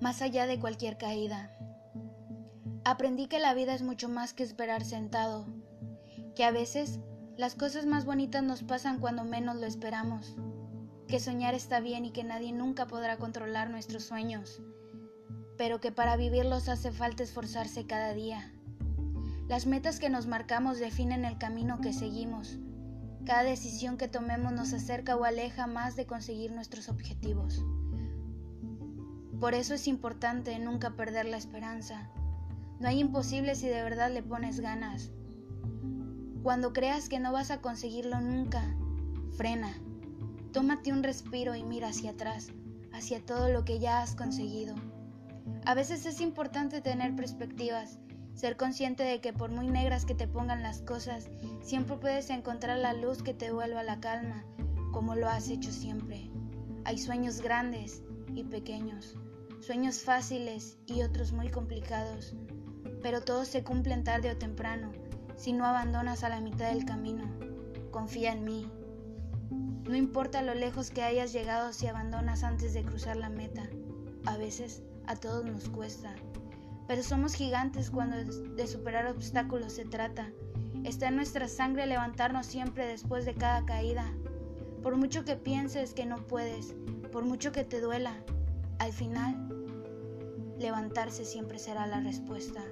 más allá de cualquier caída. Aprendí que la vida es mucho más que esperar sentado, que a veces las cosas más bonitas nos pasan cuando menos lo esperamos, que soñar está bien y que nadie nunca podrá controlar nuestros sueños, pero que para vivirlos hace falta esforzarse cada día. Las metas que nos marcamos definen el camino que seguimos. Cada decisión que tomemos nos acerca o aleja más de conseguir nuestros objetivos. Por eso es importante nunca perder la esperanza. No hay imposible si de verdad le pones ganas. Cuando creas que no vas a conseguirlo nunca, frena. Tómate un respiro y mira hacia atrás, hacia todo lo que ya has conseguido. A veces es importante tener perspectivas, ser consciente de que por muy negras que te pongan las cosas, siempre puedes encontrar la luz que te vuelva la calma, como lo has hecho siempre. Hay sueños grandes y pequeños sueños fáciles y otros muy complicados, pero todos se cumplen tarde o temprano si no abandonas a la mitad del camino. Confía en mí. No importa lo lejos que hayas llegado si abandonas antes de cruzar la meta. A veces a todos nos cuesta, pero somos gigantes cuando de superar obstáculos se trata. Está en nuestra sangre levantarnos siempre después de cada caída. Por mucho que pienses que no puedes, por mucho que te duela, al final, levantarse siempre será la respuesta.